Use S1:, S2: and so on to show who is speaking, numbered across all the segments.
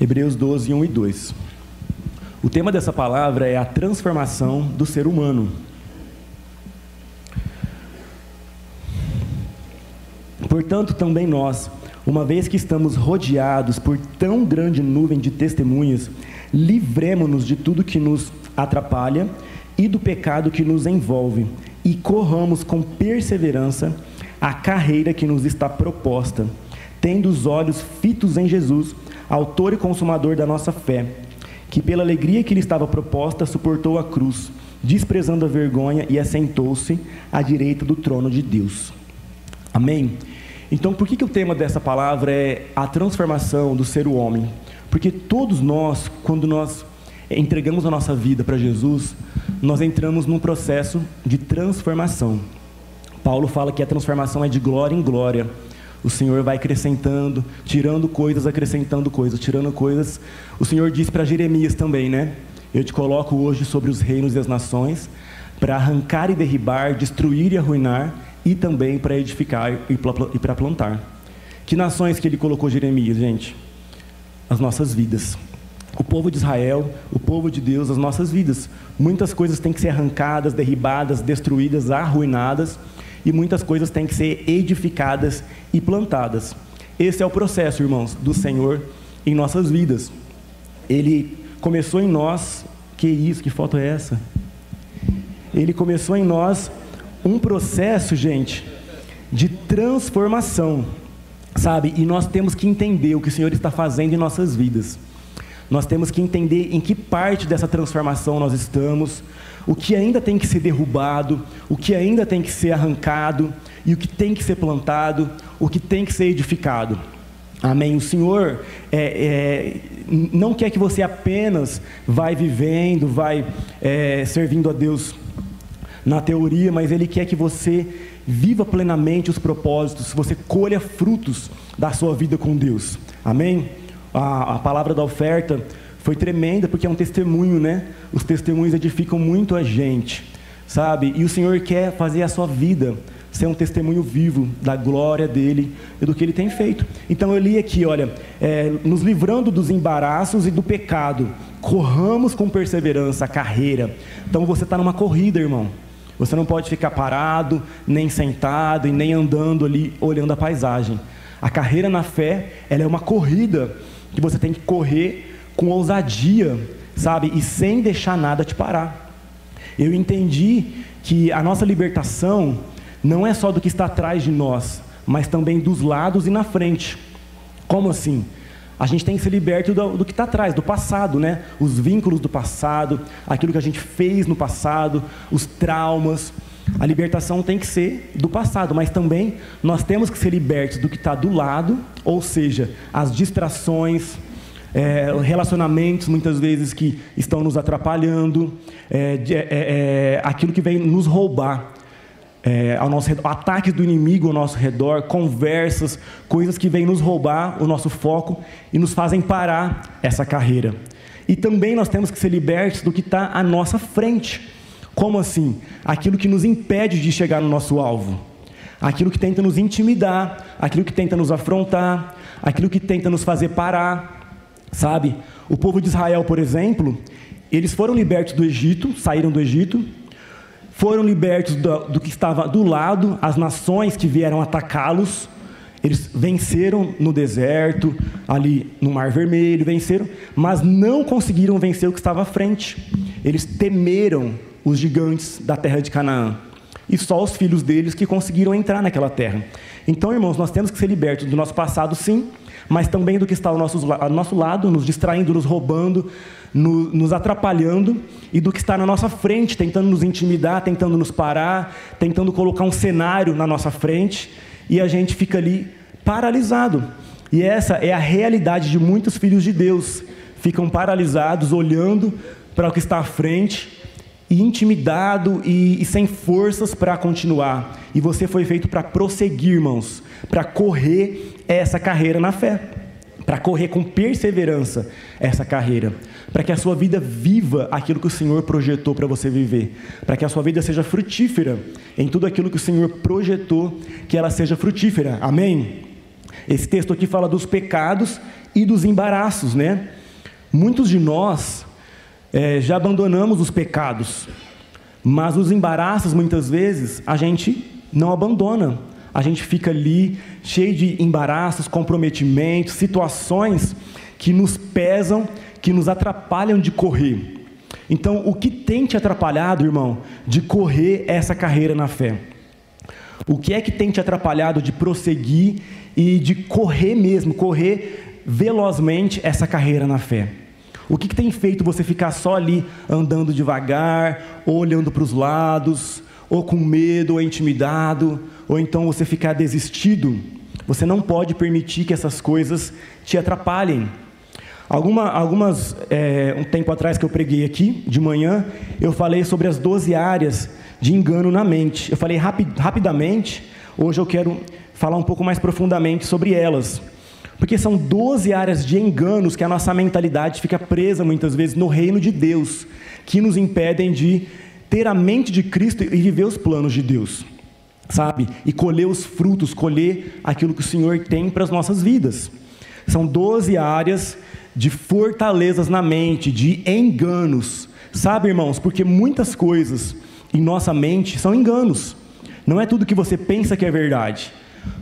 S1: Hebreus 12, 1 e 2. O tema dessa palavra é a transformação do ser humano. Portanto, também nós, uma vez que estamos rodeados por tão grande nuvem de testemunhas, livremos-nos de tudo que nos atrapalha e do pecado que nos envolve, e corramos com perseverança a carreira que nos está proposta, tendo os olhos fitos em Jesus, autor e consumador da nossa fé, que pela alegria que lhe estava proposta suportou a cruz, desprezando a vergonha e assentou-se à direita do trono de Deus. Amém? Então, por que, que o tema dessa palavra é a transformação do ser homem? Porque todos nós, quando nós entregamos a nossa vida para Jesus, nós entramos num processo de transformação. Paulo fala que a transformação é de glória em glória. O Senhor vai acrescentando, tirando coisas, acrescentando coisas, tirando coisas. O Senhor disse para Jeremias também, né? Eu te coloco hoje sobre os reinos e as nações, para arrancar e derribar, destruir e arruinar, e também para edificar e para plantar. Que nações que ele colocou Jeremias, gente? As nossas vidas. O povo de Israel, o povo de Deus, as nossas vidas. Muitas coisas têm que ser arrancadas, derribadas, destruídas, arruinadas, e muitas coisas têm que ser edificadas e plantadas. Esse é o processo, irmãos, do Senhor em nossas vidas. Ele começou em nós, que isso, que foto é essa? Ele começou em nós um processo, gente, de transformação, sabe? E nós temos que entender o que o Senhor está fazendo em nossas vidas. Nós temos que entender em que parte dessa transformação nós estamos, o que ainda tem que ser derrubado, o que ainda tem que ser arrancado, e o que tem que ser plantado, o que tem que ser edificado. Amém. O Senhor é, é, não quer que você apenas vai vivendo, vai é, servindo a Deus na teoria, mas Ele quer que você viva plenamente os propósitos, você colha frutos da sua vida com Deus. Amém? A, a palavra da oferta foi tremenda porque é um testemunho, né? Os testemunhos edificam muito a gente, sabe? E o Senhor quer fazer a sua vida ser um testemunho vivo da glória dele e do que ele tem feito. Então eu li aqui, olha, é, nos livrando dos embaraços e do pecado, corramos com perseverança a carreira. Então você está numa corrida, irmão. Você não pode ficar parado, nem sentado e nem andando ali olhando a paisagem. A carreira na fé, ela é uma corrida que você tem que correr com ousadia, sabe? E sem deixar nada te parar. Eu entendi que a nossa libertação não é só do que está atrás de nós, mas também dos lados e na frente. Como assim? A gente tem que ser liberto do, do que está atrás, do passado, né? Os vínculos do passado, aquilo que a gente fez no passado, os traumas. A libertação tem que ser do passado, mas também nós temos que ser libertos do que está do lado, ou seja, as distrações, é, relacionamentos muitas vezes que estão nos atrapalhando, é, é, é aquilo que vem nos roubar é, ao nosso redor, ataques do inimigo ao nosso redor, conversas, coisas que vêm nos roubar o nosso foco e nos fazem parar essa carreira. E também nós temos que ser libertos do que está à nossa frente. Como assim? Aquilo que nos impede de chegar no nosso alvo. Aquilo que tenta nos intimidar, aquilo que tenta nos afrontar, aquilo que tenta nos fazer parar. Sabe? O povo de Israel, por exemplo, eles foram libertos do Egito, saíram do Egito, foram libertos do, do que estava do lado, as nações que vieram atacá-los. Eles venceram no deserto, ali no Mar Vermelho, venceram, mas não conseguiram vencer o que estava à frente. Eles temeram os gigantes da terra de Canaã. E só os filhos deles que conseguiram entrar naquela terra. Então, irmãos, nós temos que ser libertos do nosso passado, sim, mas também do que está ao nosso, ao nosso lado, nos distraindo, nos roubando, no, nos atrapalhando, e do que está na nossa frente, tentando nos intimidar, tentando nos parar, tentando colocar um cenário na nossa frente, e a gente fica ali paralisado. E essa é a realidade de muitos filhos de Deus. Ficam paralisados, olhando para o que está à frente, e intimidado e, e sem forças para continuar. E você foi feito para prosseguir, irmãos, para correr essa carreira na fé, para correr com perseverança essa carreira, para que a sua vida viva aquilo que o Senhor projetou para você viver, para que a sua vida seja frutífera em tudo aquilo que o Senhor projetou que ela seja frutífera. Amém? Esse texto aqui fala dos pecados e dos embaraços, né? Muitos de nós é, já abandonamos os pecados, mas os embaraços, muitas vezes, a gente não abandona. A gente fica ali cheio de embaraços, comprometimentos, situações que nos pesam, que nos atrapalham de correr. Então, o que tem te atrapalhado, irmão, de correr essa carreira na fé? O que é que tem te atrapalhado de prosseguir e de correr mesmo, correr velozmente essa carreira na fé? O que, que tem feito você ficar só ali andando devagar, ou olhando para os lados, ou com medo, ou intimidado, ou então você ficar desistido? Você não pode permitir que essas coisas te atrapalhem. Alguma, algumas, é, um tempo atrás que eu preguei aqui, de manhã, eu falei sobre as 12 áreas de engano na mente. Eu falei rapi, rapidamente, hoje eu quero falar um pouco mais profundamente sobre elas. Porque são 12 áreas de enganos que a nossa mentalidade fica presa muitas vezes no reino de Deus, que nos impedem de ter a mente de Cristo e viver os planos de Deus, sabe? E colher os frutos, colher aquilo que o Senhor tem para as nossas vidas. São 12 áreas de fortalezas na mente, de enganos, sabe, irmãos? Porque muitas coisas em nossa mente são enganos, não é tudo que você pensa que é verdade.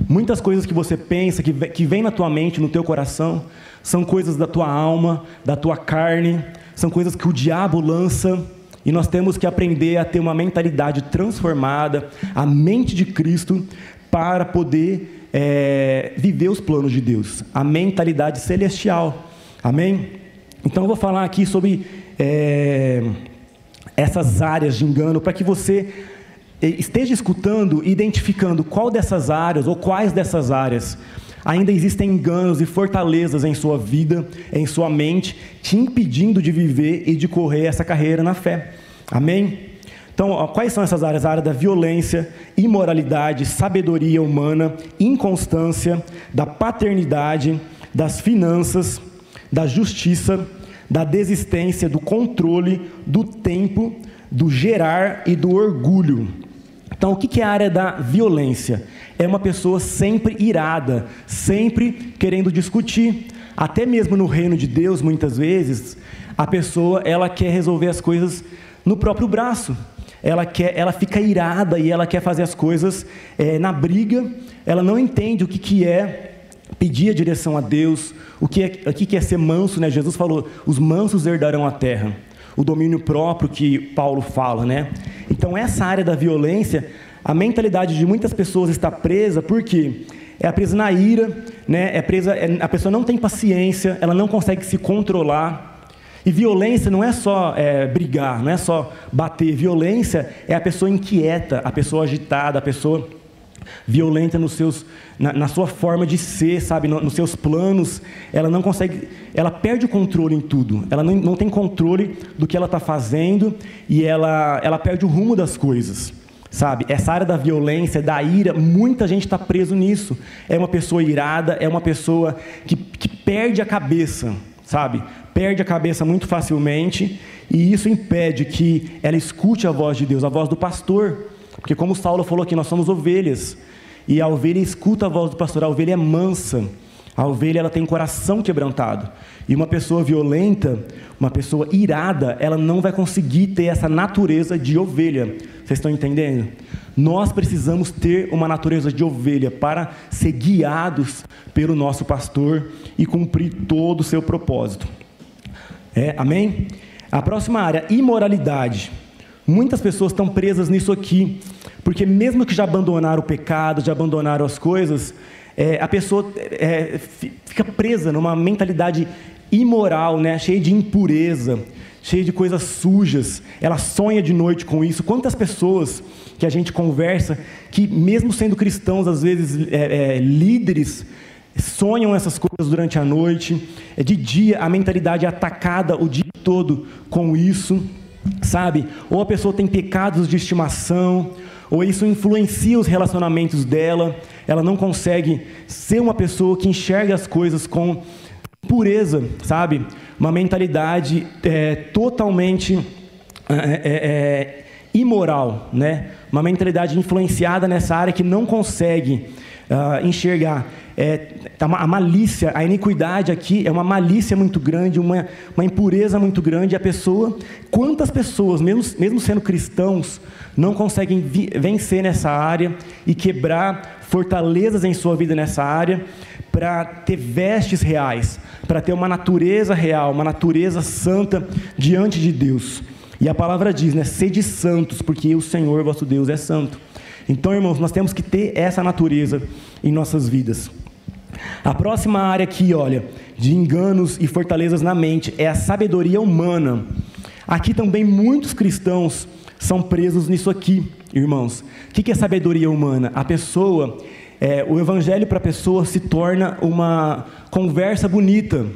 S1: Muitas coisas que você pensa, que, que vem na tua mente, no teu coração, são coisas da tua alma, da tua carne, são coisas que o diabo lança, e nós temos que aprender a ter uma mentalidade transformada, a mente de Cristo, para poder é, viver os planos de Deus, a mentalidade celestial. Amém? Então eu vou falar aqui sobre é, essas áreas de engano, para que você esteja escutando e identificando qual dessas áreas ou quais dessas áreas ainda existem enganos e fortalezas em sua vida, em sua mente, te impedindo de viver e de correr essa carreira na fé. Amém? Então, quais são essas áreas? A área da violência, imoralidade, sabedoria humana, inconstância, da paternidade, das finanças, da justiça, da desistência, do controle, do tempo, do gerar e do orgulho. Então, o que é a área da violência? É uma pessoa sempre irada, sempre querendo discutir. Até mesmo no reino de Deus, muitas vezes, a pessoa ela quer resolver as coisas no próprio braço. Ela quer, ela fica irada e ela quer fazer as coisas é, na briga. Ela não entende o que, que é pedir a direção a Deus, o que é, o que é ser manso, né? Jesus falou: os mansos herdarão a terra o domínio próprio que Paulo fala, né? Então essa área da violência, a mentalidade de muitas pessoas está presa porque é presa na ira, né? É presa, é, a pessoa não tem paciência, ela não consegue se controlar. E violência não é só é, brigar, não é só bater. Violência é a pessoa inquieta, a pessoa agitada, a pessoa violenta nos seus, na, na sua forma de ser, sabe, no, nos seus planos. Ela não consegue, ela perde o controle em tudo. Ela não, não tem controle do que ela está fazendo e ela, ela perde o rumo das coisas. Sabe, essa área da violência, da ira, muita gente está preso nisso. É uma pessoa irada, é uma pessoa que, que perde a cabeça, sabe? Perde a cabeça muito facilmente e isso impede que ela escute a voz de Deus, a voz do pastor. Porque como Saulo falou aqui, nós somos ovelhas. E a ovelha escuta a voz do pastor, a ovelha é mansa. A ovelha ela tem coração quebrantado. E uma pessoa violenta, uma pessoa irada, ela não vai conseguir ter essa natureza de ovelha. Vocês estão entendendo? Nós precisamos ter uma natureza de ovelha para ser guiados pelo nosso pastor e cumprir todo o seu propósito. É, amém? A próxima área, imoralidade. Muitas pessoas estão presas nisso aqui, porque mesmo que já abandonaram o pecado, já abandonaram as coisas, é, a pessoa é, fica presa numa mentalidade imoral, né, cheia de impureza, cheia de coisas sujas. Ela sonha de noite com isso. Quantas pessoas que a gente conversa, que mesmo sendo cristãos, às vezes é, é líderes, sonham essas coisas durante a noite. É de dia a mentalidade é atacada o dia todo com isso sabe? Ou a pessoa tem pecados de estimação, ou isso influencia os relacionamentos dela, ela não consegue ser uma pessoa que enxerga as coisas com pureza, sabe? Uma mentalidade é, totalmente é, é, é, imoral, né? Uma mentalidade influenciada nessa área que não consegue uh, enxergar é, tá a malícia, a iniquidade aqui é uma malícia muito grande, uma, uma impureza muito grande. A pessoa, quantas pessoas, mesmo, mesmo sendo cristãos, não conseguem vi, vencer nessa área e quebrar fortalezas em sua vida nessa área para ter vestes reais, para ter uma natureza real, uma natureza santa diante de Deus. E a palavra diz, né? Sede santos, porque o Senhor vosso Deus é santo. Então, irmãos, nós temos que ter essa natureza em nossas vidas. A próxima área aqui, olha, de enganos e fortalezas na mente é a sabedoria humana. Aqui também muitos cristãos são presos nisso aqui, irmãos. O que é sabedoria humana? A pessoa, é, o evangelho para a pessoa se torna uma conversa bonita.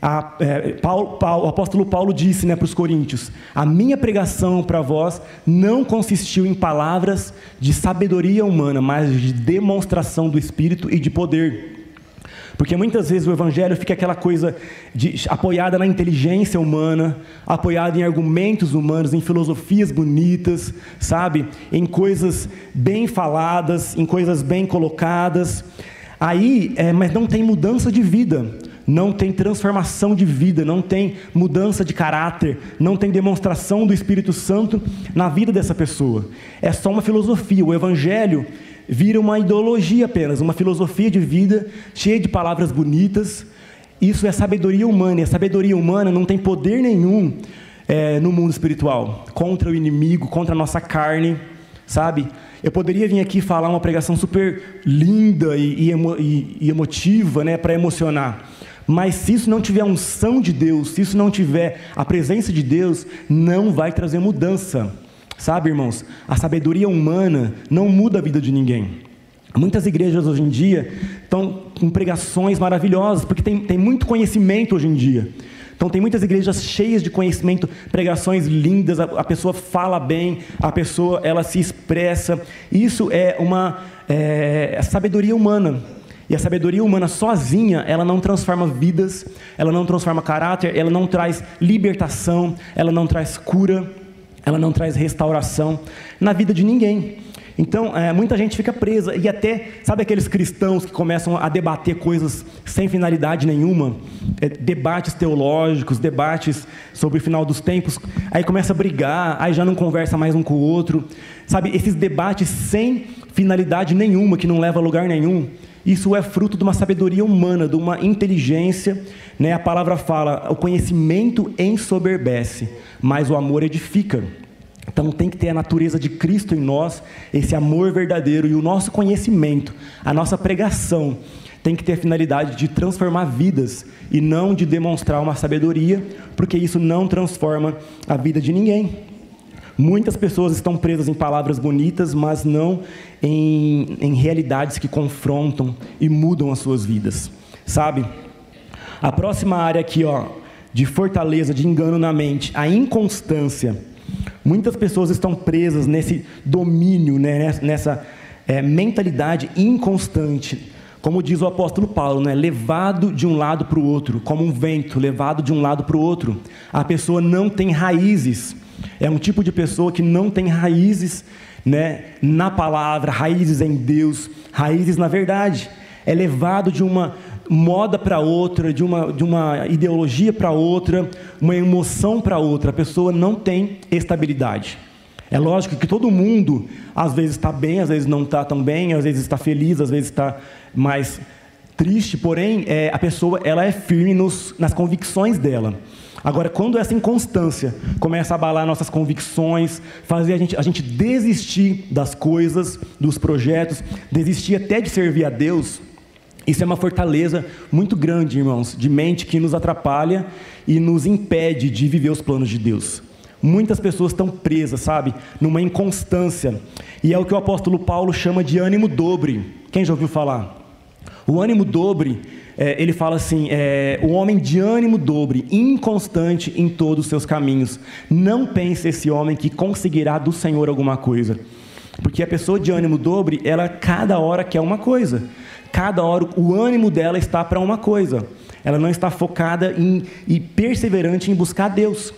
S1: A, é, Paulo, Paulo, o apóstolo Paulo disse né, para os coríntios: A minha pregação para vós não consistiu em palavras de sabedoria humana, mas de demonstração do Espírito e de poder porque muitas vezes o evangelho fica aquela coisa de, apoiada na inteligência humana, apoiada em argumentos humanos, em filosofias bonitas, sabe? Em coisas bem faladas, em coisas bem colocadas. Aí, é, mas não tem mudança de vida não tem transformação de vida, não tem mudança de caráter, não tem demonstração do Espírito Santo na vida dessa pessoa. É só uma filosofia. O Evangelho vira uma ideologia apenas, uma filosofia de vida cheia de palavras bonitas. Isso é sabedoria humana, e a sabedoria humana não tem poder nenhum é, no mundo espiritual contra o inimigo, contra a nossa carne, sabe? Eu poderia vir aqui falar uma pregação super linda e, e, emo, e, e emotiva, né, para emocionar. Mas se isso não tiver a unção de Deus, se isso não tiver a presença de Deus, não vai trazer mudança. Sabe, irmãos, a sabedoria humana não muda a vida de ninguém. Muitas igrejas hoje em dia estão com pregações maravilhosas, porque tem, tem muito conhecimento hoje em dia. Então tem muitas igrejas cheias de conhecimento, pregações lindas, a, a pessoa fala bem, a pessoa ela se expressa. Isso é uma é, é sabedoria humana. E a sabedoria humana sozinha, ela não transforma vidas, ela não transforma caráter, ela não traz libertação, ela não traz cura ela não traz restauração na vida de ninguém. Então, é, muita gente fica presa, e até, sabe aqueles cristãos que começam a debater coisas sem finalidade nenhuma? É, debates teológicos, debates sobre o final dos tempos, aí começa a brigar, aí já não conversa mais um com o outro. Sabe, esses debates sem finalidade nenhuma, que não leva a lugar nenhum, isso é fruto de uma sabedoria humana, de uma inteligência. Né? A palavra fala: o conhecimento ensoberbece, mas o amor edifica. Então tem que ter a natureza de Cristo em nós, esse amor verdadeiro e o nosso conhecimento, a nossa pregação tem que ter a finalidade de transformar vidas e não de demonstrar uma sabedoria, porque isso não transforma a vida de ninguém. Muitas pessoas estão presas em palavras bonitas, mas não em, em realidades que confrontam e mudam as suas vidas, sabe? A próxima área aqui, ó, de fortaleza, de engano na mente, a inconstância. Muitas pessoas estão presas nesse domínio, né, nessa é, mentalidade inconstante. Como diz o apóstolo Paulo, né, levado de um lado para o outro, como um vento, levado de um lado para o outro. A pessoa não tem raízes. É um tipo de pessoa que não tem raízes né, na palavra, raízes em Deus, raízes na verdade. É levado de uma moda para outra, de uma, de uma ideologia para outra, uma emoção para outra. A pessoa não tem estabilidade. É lógico que todo mundo, às vezes está bem, às vezes não está tão bem, às vezes está feliz, às vezes está mais triste, porém, é, a pessoa ela é firme nos, nas convicções dela. Agora, quando essa inconstância começa a abalar nossas convicções, fazer a gente, a gente desistir das coisas, dos projetos, desistir até de servir a Deus, isso é uma fortaleza muito grande, irmãos, de mente que nos atrapalha e nos impede de viver os planos de Deus. Muitas pessoas estão presas, sabe, numa inconstância. E é o que o apóstolo Paulo chama de ânimo dobre. Quem já ouviu falar? O ânimo dobre é, ele fala assim: é, o homem de ânimo dobre, inconstante em todos os seus caminhos. Não pense esse homem que conseguirá do Senhor alguma coisa. Porque a pessoa de ânimo dobre, ela cada hora quer uma coisa. Cada hora o ânimo dela está para uma coisa. Ela não está focada em, e perseverante em buscar Deus.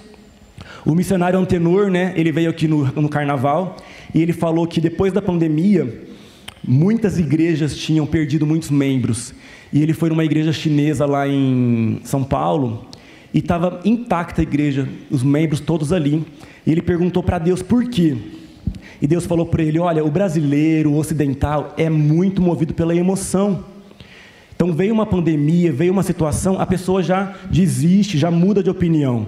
S1: O missionário Antenor, né, ele veio aqui no, no carnaval e ele falou que depois da pandemia, muitas igrejas tinham perdido muitos membros. E ele foi numa igreja chinesa lá em São Paulo e estava intacta a igreja, os membros todos ali. E ele perguntou para Deus por quê. E Deus falou para ele: Olha, o brasileiro, o ocidental, é muito movido pela emoção. Então veio uma pandemia, veio uma situação, a pessoa já desiste, já muda de opinião.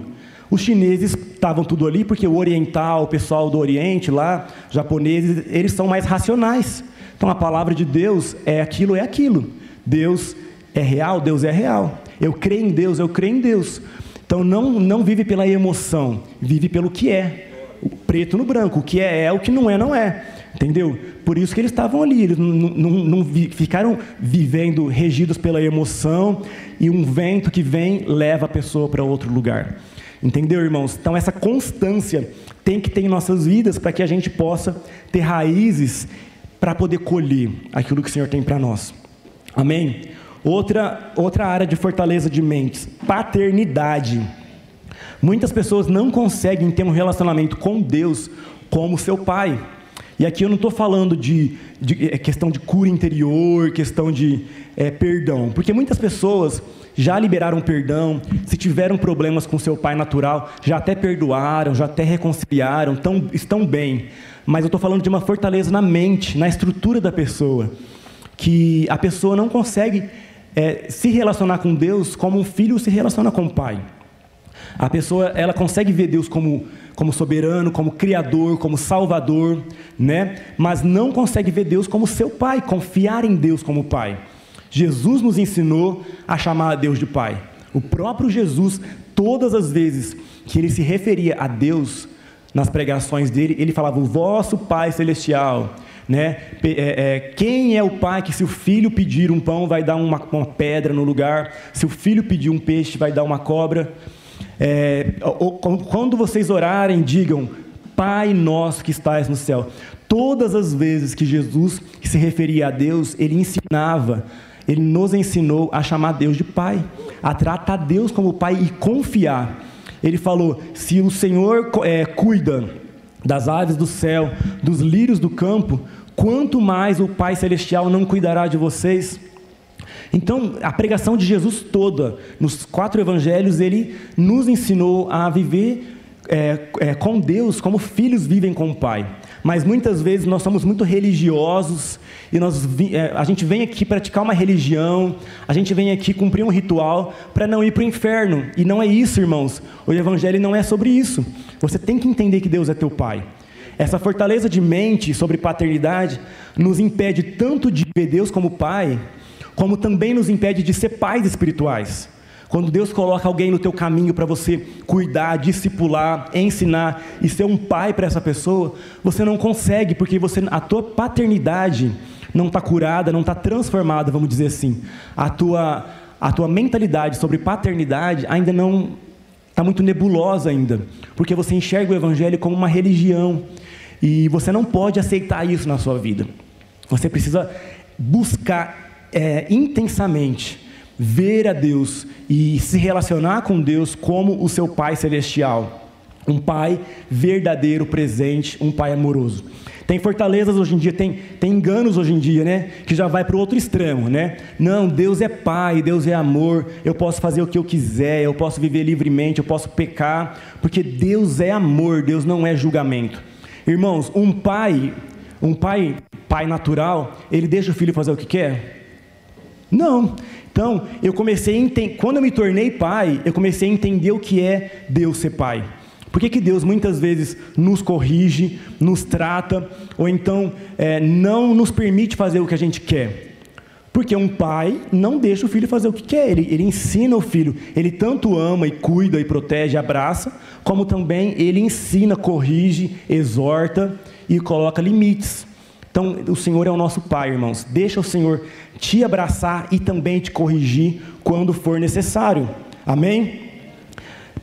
S1: Os chineses estavam tudo ali porque o oriental, o pessoal do Oriente lá, japoneses, eles são mais racionais. Então a palavra de Deus é aquilo, é aquilo. Deus é real, Deus é real. Eu creio em Deus, eu creio em Deus. Então não, não vive pela emoção, vive pelo que é. O preto no branco, o que é é, o que não é não é. Entendeu? Por isso que eles estavam ali, eles não, não, não ficaram vivendo regidos pela emoção e um vento que vem leva a pessoa para outro lugar. Entendeu, irmãos? Então, essa constância tem que ter em nossas vidas para que a gente possa ter raízes para poder colher aquilo que o Senhor tem para nós. Amém? Outra, outra área de fortaleza de mentes: paternidade. Muitas pessoas não conseguem ter um relacionamento com Deus como seu pai. E aqui eu não estou falando de, de, é, questão de cura interior, questão de é, perdão, porque muitas pessoas já liberaram perdão, se tiveram problemas com seu pai natural, já até perdoaram, já até reconciliaram, tão, estão bem. Mas eu estou falando de uma fortaleza na mente, na estrutura da pessoa, que a pessoa não consegue é, se relacionar com Deus como um filho se relaciona com o pai. A pessoa ela consegue ver Deus como como soberano, como criador, como salvador, né? Mas não consegue ver Deus como seu pai, confiar em Deus como pai. Jesus nos ensinou a chamar a Deus de pai. O próprio Jesus, todas as vezes que ele se referia a Deus nas pregações dele, ele falava o vosso Pai celestial. Né? É, é, quem é o pai que, se o filho pedir um pão, vai dar uma, uma pedra no lugar, se o filho pedir um peixe, vai dar uma cobra? É, quando vocês orarem, digam: Pai nosso que estás no céu. Todas as vezes que Jesus se referia a Deus, ele ensinava, ele nos ensinou a chamar Deus de Pai, a tratar Deus como Pai e confiar. Ele falou: se o Senhor é, cuida das aves do céu, dos lírios do campo, quanto mais o Pai Celestial não cuidará de vocês? Então, a pregação de Jesus toda, nos quatro evangelhos, ele nos ensinou a viver é, é, com Deus como filhos vivem com o Pai. Mas muitas vezes nós somos muito religiosos e nós, é, a gente vem aqui praticar uma religião, a gente vem aqui cumprir um ritual para não ir para o inferno. E não é isso, irmãos. O Evangelho não é sobre isso. Você tem que entender que Deus é teu Pai. Essa fortaleza de mente sobre paternidade nos impede tanto de ver Deus como Pai, como também nos impede de ser pais espirituais. Quando Deus coloca alguém no teu caminho para você cuidar, discipular, ensinar e ser um pai para essa pessoa, você não consegue porque você a tua paternidade não está curada, não está transformada, vamos dizer assim. A tua a tua mentalidade sobre paternidade ainda não está muito nebulosa ainda, porque você enxerga o evangelho como uma religião e você não pode aceitar isso na sua vida. Você precisa buscar é, intensamente ver a Deus e se relacionar com Deus como o seu Pai celestial. Um Pai verdadeiro, presente, um Pai amoroso. Tem fortalezas hoje em dia, tem, tem enganos hoje em dia, né? Que já vai para o outro extremo, né? Não, Deus é Pai, Deus é amor, eu posso fazer o que eu quiser, eu posso viver livremente, eu posso pecar, porque Deus é amor, Deus não é julgamento. Irmãos, um pai, um pai, pai natural, ele deixa o filho fazer o que quer? Não. Então, eu comecei a entender, quando eu me tornei pai, eu comecei a entender o que é Deus ser pai. Por que, que Deus muitas vezes nos corrige, nos trata, ou então é, não nos permite fazer o que a gente quer? Porque um pai não deixa o filho fazer o que quer, ele, ele ensina o filho. Ele tanto ama e cuida e protege, abraça, como também ele ensina, corrige, exorta e coloca limites. Então, o Senhor é o nosso Pai, irmãos. Deixa o Senhor te abraçar e também te corrigir quando for necessário. Amém?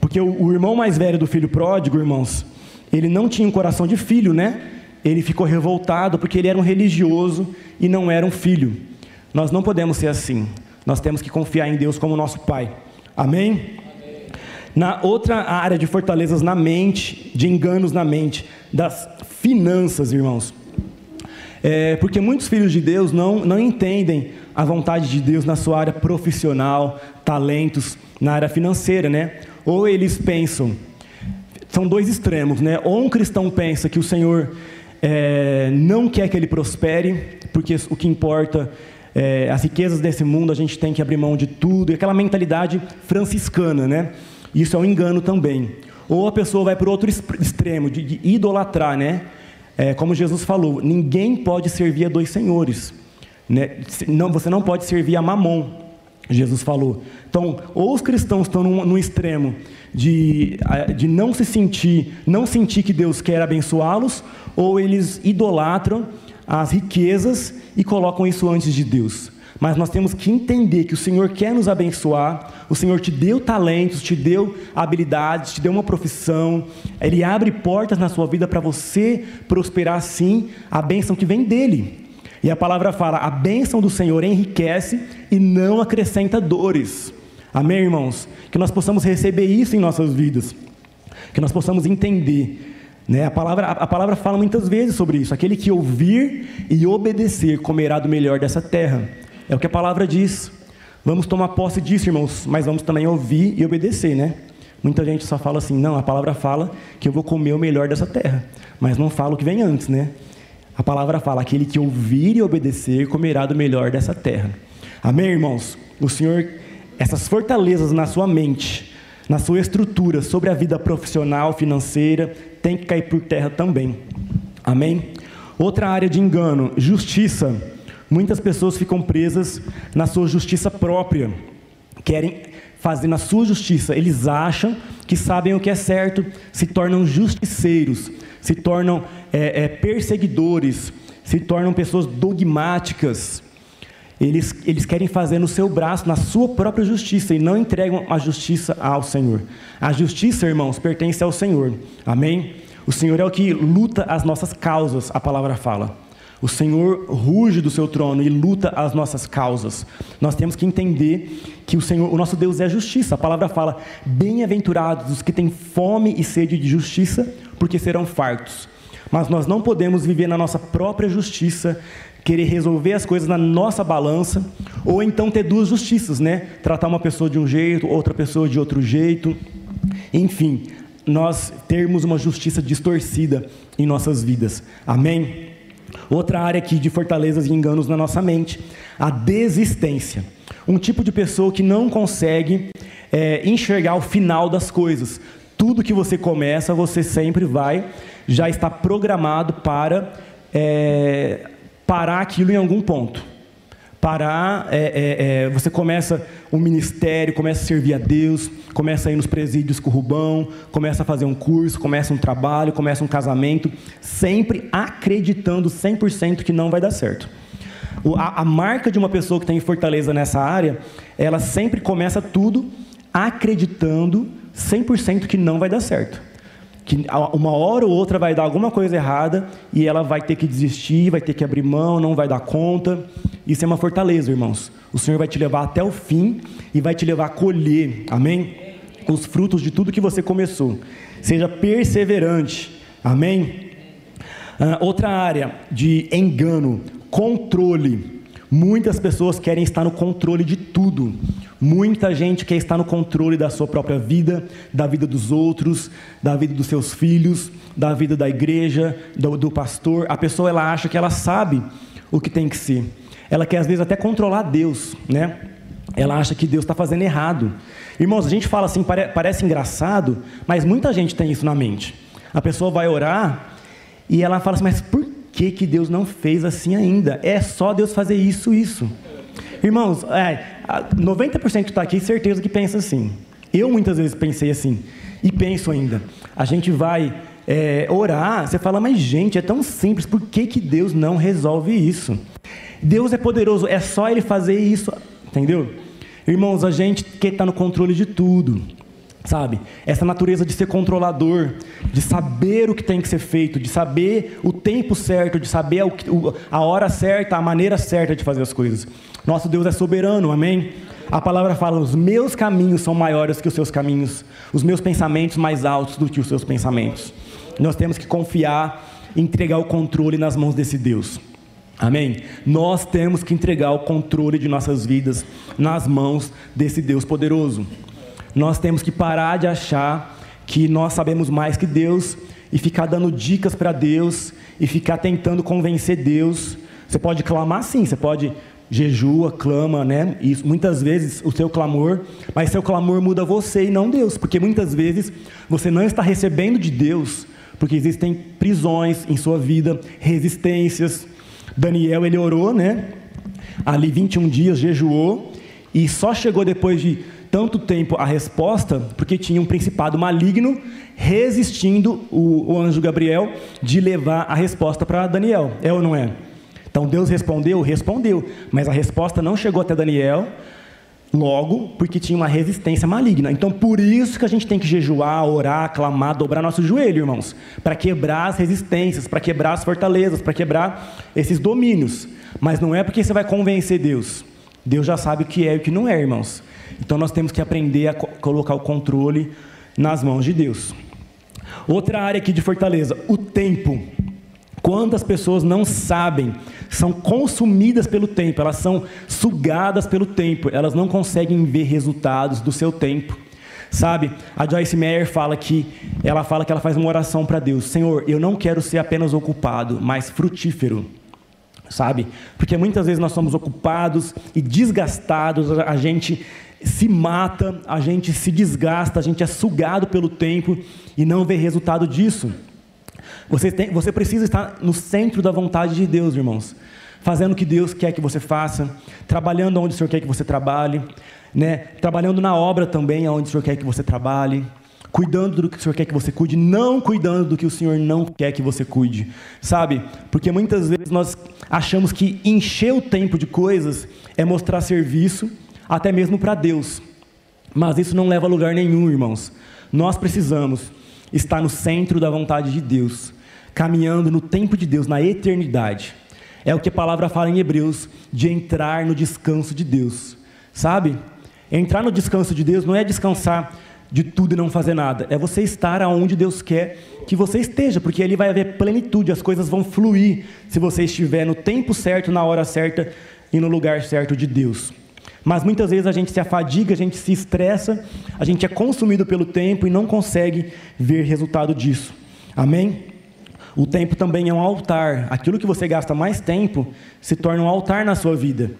S1: Porque o, o irmão mais velho do filho pródigo, irmãos, ele não tinha um coração de filho, né? Ele ficou revoltado porque ele era um religioso e não era um filho. Nós não podemos ser assim. Nós temos que confiar em Deus como nosso Pai. Amém? Amém? Na outra área de fortalezas na mente, de enganos na mente, das finanças, irmãos. É, porque muitos filhos de Deus não, não entendem a vontade de Deus na sua área profissional, talentos, na área financeira, né? Ou eles pensam, são dois extremos, né? Ou um cristão pensa que o Senhor é, não quer que ele prospere, porque o que importa é as riquezas desse mundo, a gente tem que abrir mão de tudo, e aquela mentalidade franciscana, né? Isso é um engano também. Ou a pessoa vai para o outro extremo, de, de idolatrar, né? É, como Jesus falou, ninguém pode servir a dois senhores. Né? Não, você não pode servir a mamon, Jesus falou. Então, ou os cristãos estão no, no extremo de, de não se sentir, não sentir que Deus quer abençoá-los, ou eles idolatram as riquezas e colocam isso antes de Deus. Mas nós temos que entender que o Senhor quer nos abençoar, o Senhor te deu talentos, te deu habilidades, te deu uma profissão, Ele abre portas na sua vida para você prosperar sim, a bênção que vem dEle. E a palavra fala: a bênção do Senhor enriquece e não acrescenta dores. Amém, irmãos? Que nós possamos receber isso em nossas vidas, que nós possamos entender. Né? A, palavra, a palavra fala muitas vezes sobre isso: aquele que ouvir e obedecer comerá do melhor dessa terra. É o que a palavra diz. Vamos tomar posse disso, irmãos, mas vamos também ouvir e obedecer, né? Muita gente só fala assim: não, a palavra fala que eu vou comer o melhor dessa terra, mas não fala o que vem antes, né? A palavra fala: aquele que ouvir e obedecer comerá do melhor dessa terra. Amém, irmãos? O Senhor, essas fortalezas na sua mente, na sua estrutura, sobre a vida profissional, financeira, tem que cair por terra também. Amém? Outra área de engano: justiça. Muitas pessoas ficam presas na sua justiça própria, querem fazer na sua justiça, eles acham que sabem o que é certo, se tornam justiceiros, se tornam é, é, perseguidores, se tornam pessoas dogmáticas. Eles, eles querem fazer no seu braço, na sua própria justiça, e não entregam a justiça ao Senhor. A justiça, irmãos, pertence ao Senhor. Amém? O Senhor é o que luta as nossas causas, a palavra fala. O Senhor ruge do seu trono e luta as nossas causas. Nós temos que entender que o Senhor, o nosso Deus é justiça. A palavra fala: "Bem-aventurados os que têm fome e sede de justiça, porque serão fartos". Mas nós não podemos viver na nossa própria justiça, querer resolver as coisas na nossa balança, ou então ter duas justiças, né? Tratar uma pessoa de um jeito, outra pessoa de outro jeito. Enfim, nós termos uma justiça distorcida em nossas vidas. Amém? Outra área aqui de fortalezas e enganos na nossa mente, a desistência. Um tipo de pessoa que não consegue é, enxergar o final das coisas. Tudo que você começa, você sempre vai, já está programado para é, parar aquilo em algum ponto parar, é, é, é, você começa um ministério, começa a servir a Deus, começa a ir nos presídios com o Rubão, começa a fazer um curso, começa um trabalho, começa um casamento, sempre acreditando 100% que não vai dar certo. O, a, a marca de uma pessoa que tem fortaleza nessa área, ela sempre começa tudo acreditando 100% que não vai dar certo que uma hora ou outra vai dar alguma coisa errada e ela vai ter que desistir, vai ter que abrir mão, não vai dar conta. Isso é uma fortaleza, irmãos. O Senhor vai te levar até o fim e vai te levar a colher, amém? Os frutos de tudo que você começou. Seja perseverante, amém? Uh, outra área de engano, controle. Muitas pessoas querem estar no controle de tudo. Muita gente quer estar no controle da sua própria vida, da vida dos outros, da vida dos seus filhos, da vida da igreja, do, do pastor. A pessoa ela acha que ela sabe o que tem que ser. Ela quer às vezes até controlar Deus, né? Ela acha que Deus está fazendo errado. Irmãos, a gente fala assim, pare, parece engraçado, mas muita gente tem isso na mente. A pessoa vai orar e ela fala assim, mas por que, que Deus não fez assim ainda? É só Deus fazer isso, isso. Irmãos, é, 90% que está aqui, certeza que pensa assim. Eu muitas vezes pensei assim, e penso ainda. A gente vai é, orar, você fala, mas gente, é tão simples, por que, que Deus não resolve isso? Deus é poderoso, é só Ele fazer isso, entendeu? Irmãos, a gente quer estar no controle de tudo sabe? Essa natureza de ser controlador, de saber o que tem que ser feito, de saber o tempo certo, de saber a hora certa, a maneira certa de fazer as coisas. Nosso Deus é soberano, amém? A palavra fala: os meus caminhos são maiores que os seus caminhos, os meus pensamentos mais altos do que os seus pensamentos. Nós temos que confiar, entregar o controle nas mãos desse Deus. Amém? Nós temos que entregar o controle de nossas vidas nas mãos desse Deus poderoso. Nós temos que parar de achar que nós sabemos mais que Deus e ficar dando dicas para Deus e ficar tentando convencer Deus. Você pode clamar sim, você pode jejua, clama, né? Isso, muitas vezes o seu clamor, mas seu clamor muda você e não Deus, porque muitas vezes você não está recebendo de Deus, porque existem prisões em sua vida, resistências, Daniel, ele orou, né? Ali 21 dias, jejuou, e só chegou depois de tanto tempo a resposta, porque tinha um principado maligno resistindo o, o anjo Gabriel de levar a resposta para Daniel. É ou não é? Então Deus respondeu? Respondeu. Mas a resposta não chegou até Daniel, logo, porque tinha uma resistência maligna. Então por isso que a gente tem que jejuar, orar, clamar, dobrar nosso joelho, irmãos. Para quebrar as resistências, para quebrar as fortalezas, para quebrar esses domínios. Mas não é porque você vai convencer Deus. Deus já sabe o que é e o que não é, irmãos. Então nós temos que aprender a colocar o controle nas mãos de Deus. Outra área aqui de fortaleza, o tempo. Quantas pessoas não sabem, são consumidas pelo tempo, elas são sugadas pelo tempo, elas não conseguem ver resultados do seu tempo. Sabe? A Joyce Meyer fala que ela fala que ela faz uma oração para Deus: Senhor, eu não quero ser apenas ocupado, mas frutífero sabe? Porque muitas vezes nós somos ocupados e desgastados, a gente se mata, a gente se desgasta, a gente é sugado pelo tempo e não vê resultado disso. Você, tem, você precisa estar no centro da vontade de Deus, irmãos. Fazendo o que Deus quer que você faça, trabalhando onde o Senhor quer que você trabalhe, né? trabalhando na obra também onde o Senhor quer que você trabalhe, cuidando do que o Senhor quer que você cuide, não cuidando do que o Senhor não quer que você cuide, sabe? Porque muitas vezes nós achamos que encher o tempo de coisas é mostrar serviço, até mesmo para Deus, mas isso não leva a lugar nenhum, irmãos. Nós precisamos estar no centro da vontade de Deus, caminhando no tempo de Deus, na eternidade. É o que a palavra fala em Hebreus, de entrar no descanso de Deus, sabe? Entrar no descanso de Deus não é descansar de tudo e não fazer nada. É você estar aonde Deus quer que você esteja, porque ali vai haver plenitude, as coisas vão fluir se você estiver no tempo certo, na hora certa e no lugar certo de Deus. Mas muitas vezes a gente se afadiga, a gente se estressa, a gente é consumido pelo tempo e não consegue ver resultado disso. Amém? O tempo também é um altar. Aquilo que você gasta mais tempo se torna um altar na sua vida.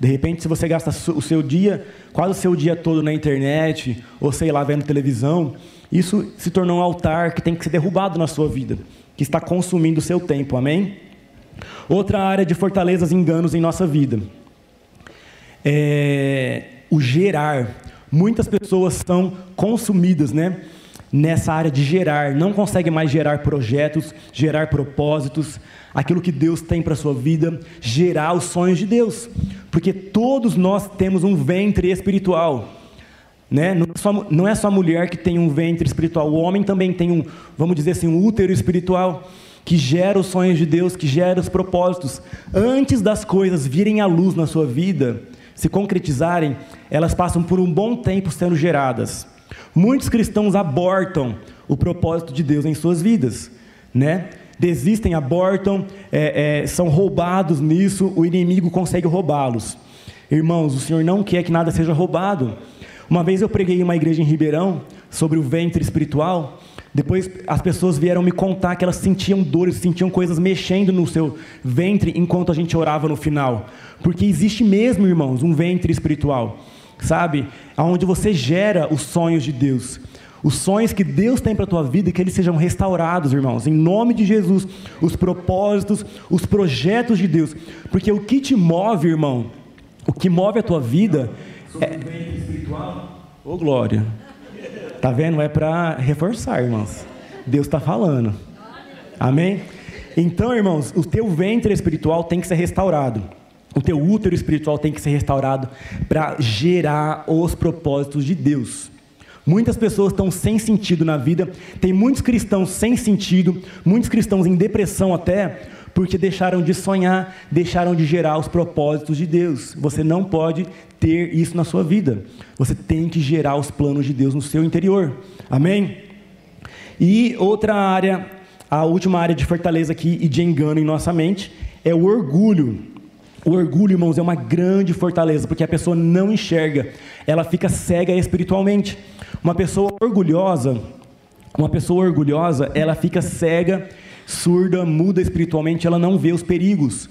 S1: De repente, se você gasta o seu dia, quase o seu dia todo na internet, ou sei lá, vendo televisão, isso se tornou um altar que tem que ser derrubado na sua vida, que está consumindo o seu tempo, amém? Outra área de fortalezas e enganos em nossa vida. É o gerar. Muitas pessoas são consumidas, né? nessa área de gerar, não consegue mais gerar projetos, gerar propósitos, aquilo que Deus tem para a sua vida, gerar os sonhos de Deus, porque todos nós temos um ventre espiritual. Né? Não, é só, não é só a mulher que tem um ventre espiritual, o homem também tem um, vamos dizer assim, um útero espiritual que gera os sonhos de Deus, que gera os propósitos. Antes das coisas virem à luz na sua vida, se concretizarem, elas passam por um bom tempo sendo geradas. Muitos cristãos abortam o propósito de Deus em suas vidas, né? Desistem, abortam, é, é, são roubados nisso, o inimigo consegue roubá-los. Irmãos, o Senhor não quer que nada seja roubado. Uma vez eu preguei em uma igreja em Ribeirão sobre o ventre espiritual. Depois as pessoas vieram me contar que elas sentiam dores, sentiam coisas mexendo no seu ventre enquanto a gente orava no final. Porque existe mesmo, irmãos, um ventre espiritual sabe? Aonde você gera os sonhos de Deus. Os sonhos que Deus tem para a tua vida, que eles sejam restaurados, irmãos, em nome de Jesus. Os propósitos, os projetos de Deus. Porque o que te move, irmão, o que move a tua vida é. espiritual. Ô, oh, glória. Tá vendo? É para reforçar, irmãos. Deus está falando. Amém? Então, irmãos, o teu ventre espiritual tem que ser restaurado. O teu útero espiritual tem que ser restaurado para gerar os propósitos de Deus. Muitas pessoas estão sem sentido na vida, tem muitos cristãos sem sentido, muitos cristãos em depressão até, porque deixaram de sonhar, deixaram de gerar os propósitos de Deus. Você não pode ter isso na sua vida. Você tem que gerar os planos de Deus no seu interior. Amém? E outra área, a última área de fortaleza aqui e de engano em nossa mente é o orgulho. O orgulho, irmãos, é uma grande fortaleza, porque a pessoa não enxerga, ela fica cega espiritualmente. Uma pessoa orgulhosa, uma pessoa orgulhosa, ela fica cega, surda, muda espiritualmente, ela não vê os perigos.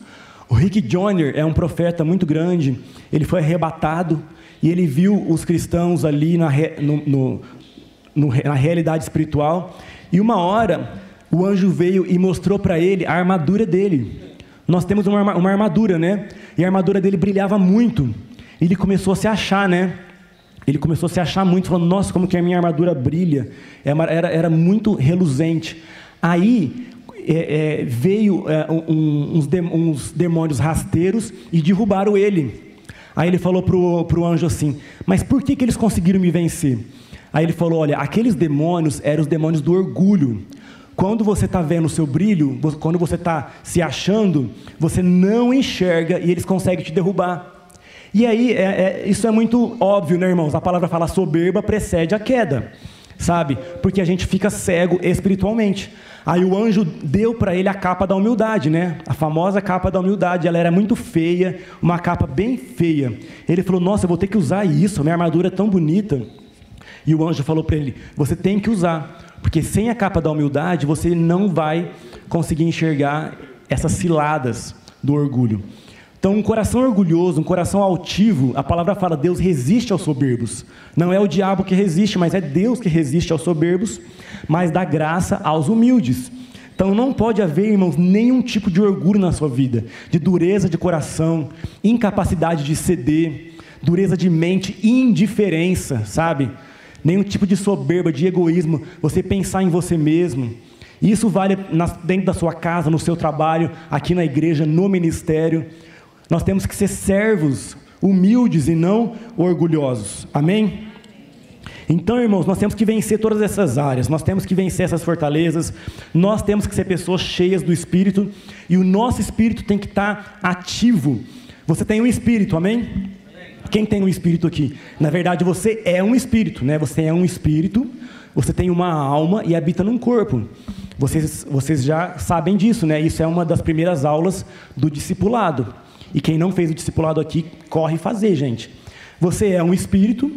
S1: O Rick Joyner é um profeta muito grande, ele foi arrebatado e ele viu os cristãos ali na, no, no, no, na realidade espiritual, e uma hora o anjo veio e mostrou para ele a armadura dele. Nós temos uma, uma armadura, né? E a armadura dele brilhava muito. Ele começou a se achar, né? Ele começou a se achar muito, falando: Nossa, como que a minha armadura brilha. É era, era muito reluzente. Aí é, é, veio é, um, uns, de, uns, demônios rasteiros e derrubaram ele. Aí ele falou para o anjo assim: Mas por que, que eles conseguiram me vencer? Aí ele falou: Olha, aqueles demônios eram os demônios do orgulho. Quando você está vendo o seu brilho, quando você está se achando, você não enxerga e eles conseguem te derrubar. E aí, é, é, isso é muito óbvio, né, irmãos? A palavra fala soberba precede a queda, sabe? Porque a gente fica cego espiritualmente. Aí o anjo deu para ele a capa da humildade, né? A famosa capa da humildade. Ela era muito feia, uma capa bem feia. Ele falou: Nossa, eu vou ter que usar isso, minha armadura é tão bonita. E o anjo falou para ele: Você tem que usar. Porque sem a capa da humildade, você não vai conseguir enxergar essas ciladas do orgulho. Então, um coração orgulhoso, um coração altivo, a palavra fala: Deus resiste aos soberbos. Não é o diabo que resiste, mas é Deus que resiste aos soberbos, mas dá graça aos humildes. Então, não pode haver, irmãos, nenhum tipo de orgulho na sua vida, de dureza de coração, incapacidade de ceder, dureza de mente, indiferença, sabe? nenhum tipo de soberba, de egoísmo, você pensar em você mesmo. Isso vale dentro da sua casa, no seu trabalho, aqui na igreja, no ministério. Nós temos que ser servos, humildes e não orgulhosos. Amém? Então, irmãos, nós temos que vencer todas essas áreas, nós temos que vencer essas fortalezas, nós temos que ser pessoas cheias do Espírito, e o nosso espírito tem que estar ativo. Você tem um espírito, amém? Quem tem um espírito aqui? Na verdade, você é um espírito, né? Você é um espírito, você tem uma alma e habita num corpo. Vocês, vocês já sabem disso, né? Isso é uma das primeiras aulas do discipulado. E quem não fez o discipulado aqui, corre fazer, gente. Você é um espírito,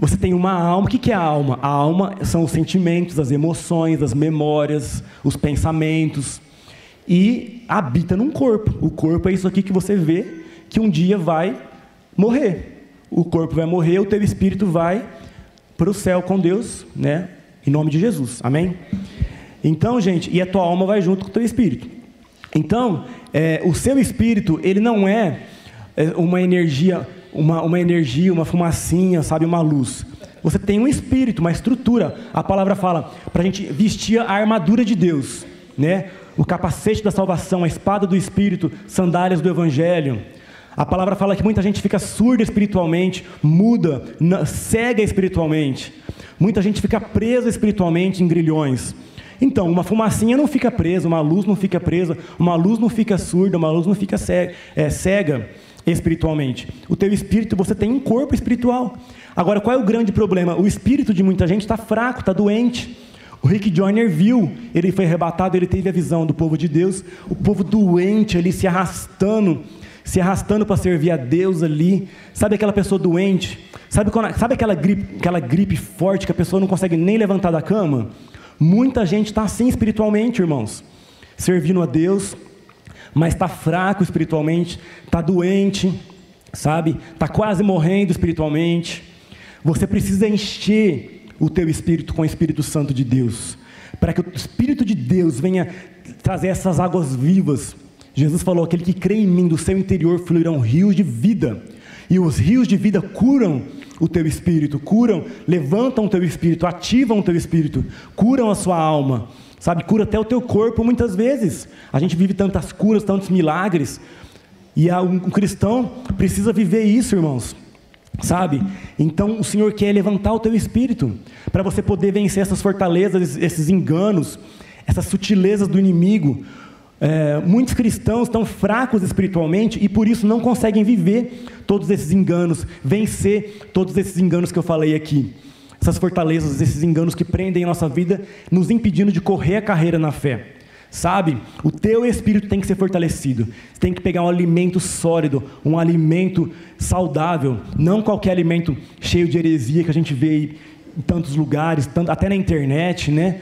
S1: você tem uma alma. O que é a alma? A alma são os sentimentos, as emoções, as memórias, os pensamentos. E habita num corpo. O corpo é isso aqui que você vê, que um dia vai morrer. O corpo vai morrer, o teu espírito vai para o céu com Deus, né? Em nome de Jesus. Amém? Então, gente, e a tua alma vai junto com o teu espírito. Então, é, o seu espírito, ele não é, é uma energia, uma, uma energia, uma fumacinha, sabe, uma luz. Você tem um espírito, uma estrutura. A palavra fala para a gente vestir a armadura de Deus, né? O capacete da salvação, a espada do espírito, sandálias do evangelho. A palavra fala que muita gente fica surda espiritualmente, muda, cega espiritualmente. Muita gente fica presa espiritualmente em grilhões. Então, uma fumacinha não fica presa, uma luz não fica presa, uma luz não fica surda, uma luz não fica cega, é, cega espiritualmente. O teu espírito, você tem um corpo espiritual. Agora, qual é o grande problema? O espírito de muita gente está fraco, está doente. O Rick Joyner viu, ele foi arrebatado, ele teve a visão do povo de Deus, o povo doente ali se arrastando se arrastando para servir a Deus ali. Sabe aquela pessoa doente? Sabe, quando, sabe aquela, gripe, aquela gripe forte que a pessoa não consegue nem levantar da cama? Muita gente está assim espiritualmente, irmãos. Servindo a Deus, mas está fraco espiritualmente, está doente, sabe? Está quase morrendo espiritualmente. Você precisa encher o teu espírito com o Espírito Santo de Deus, para que o Espírito de Deus venha trazer essas águas vivas Jesus falou: aquele que crê em mim, do seu interior fluirão rios de vida. E os rios de vida curam o teu espírito, curam, levantam o teu espírito, ativam o teu espírito, curam a sua alma, sabe? Cura até o teu corpo muitas vezes. A gente vive tantas curas, tantos milagres. E um cristão precisa viver isso, irmãos. Sabe? Então o Senhor quer levantar o teu espírito para você poder vencer essas fortalezas, esses enganos, essas sutilezas do inimigo, é, muitos cristãos estão fracos espiritualmente e por isso não conseguem viver todos esses enganos, vencer todos esses enganos que eu falei aqui. Essas fortalezas, esses enganos que prendem a nossa vida, nos impedindo de correr a carreira na fé. Sabe? O teu espírito tem que ser fortalecido. Você tem que pegar um alimento sólido, um alimento saudável, não qualquer alimento cheio de heresia que a gente vê em tantos lugares, até na internet, né?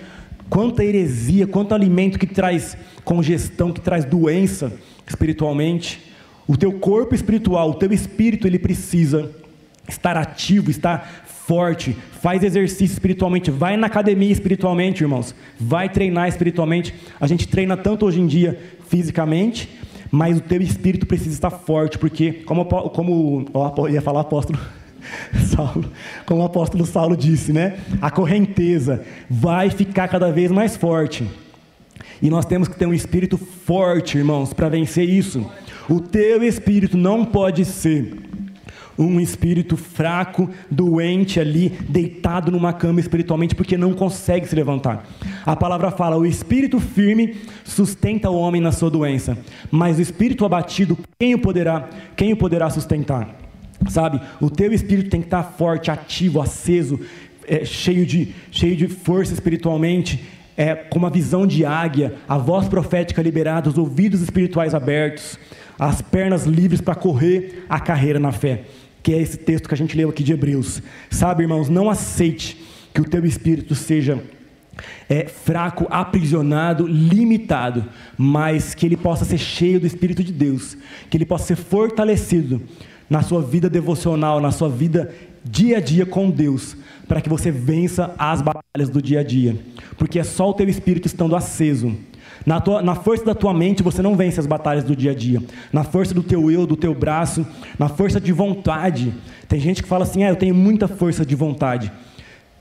S1: Quanta heresia, quanto alimento que traz congestão, que traz doença espiritualmente. O teu corpo espiritual, o teu espírito, ele precisa estar ativo, estar forte, faz exercício espiritualmente, vai na academia espiritualmente, irmãos, vai treinar espiritualmente. A gente treina tanto hoje em dia fisicamente, mas o teu espírito precisa estar forte, porque, como, como ó, ia falar apóstolo Saulo, como o apóstolo Saulo disse, né? A correnteza vai ficar cada vez mais forte. E nós temos que ter um espírito forte, irmãos, para vencer isso. O teu espírito não pode ser um espírito fraco, doente ali, deitado numa cama espiritualmente, porque não consegue se levantar. A palavra fala: o espírito firme sustenta o homem na sua doença, mas o espírito abatido, quem o poderá, quem o poderá sustentar? Sabe? O teu espírito tem que estar forte, ativo, aceso, é, cheio, de, cheio de força espiritualmente, é, com uma visão de águia, a voz profética liberada, os ouvidos espirituais abertos, as pernas livres para correr a carreira na fé que é esse texto que a gente leu aqui de Hebreus. Sabe, irmãos, não aceite que o teu espírito seja é, fraco, aprisionado, limitado, mas que ele possa ser cheio do Espírito de Deus, que ele possa ser fortalecido na sua vida devocional, na sua vida dia a dia com Deus, para que você vença as batalhas do dia a dia, porque é só o teu espírito estando aceso na, tua, na força da tua mente você não vence as batalhas do dia a dia. Na força do teu eu, do teu braço, na força de vontade. Tem gente que fala assim: ah, eu tenho muita força de vontade.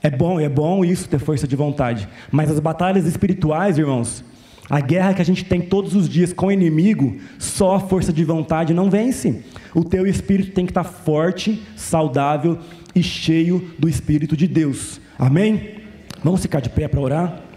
S1: É bom, é bom isso ter força de vontade. Mas as batalhas espirituais, irmãos, a guerra que a gente tem todos os dias com o inimigo, só a força de vontade não vence. O teu espírito tem que estar forte, saudável e cheio do Espírito de Deus. Amém? Vamos ficar de pé para orar?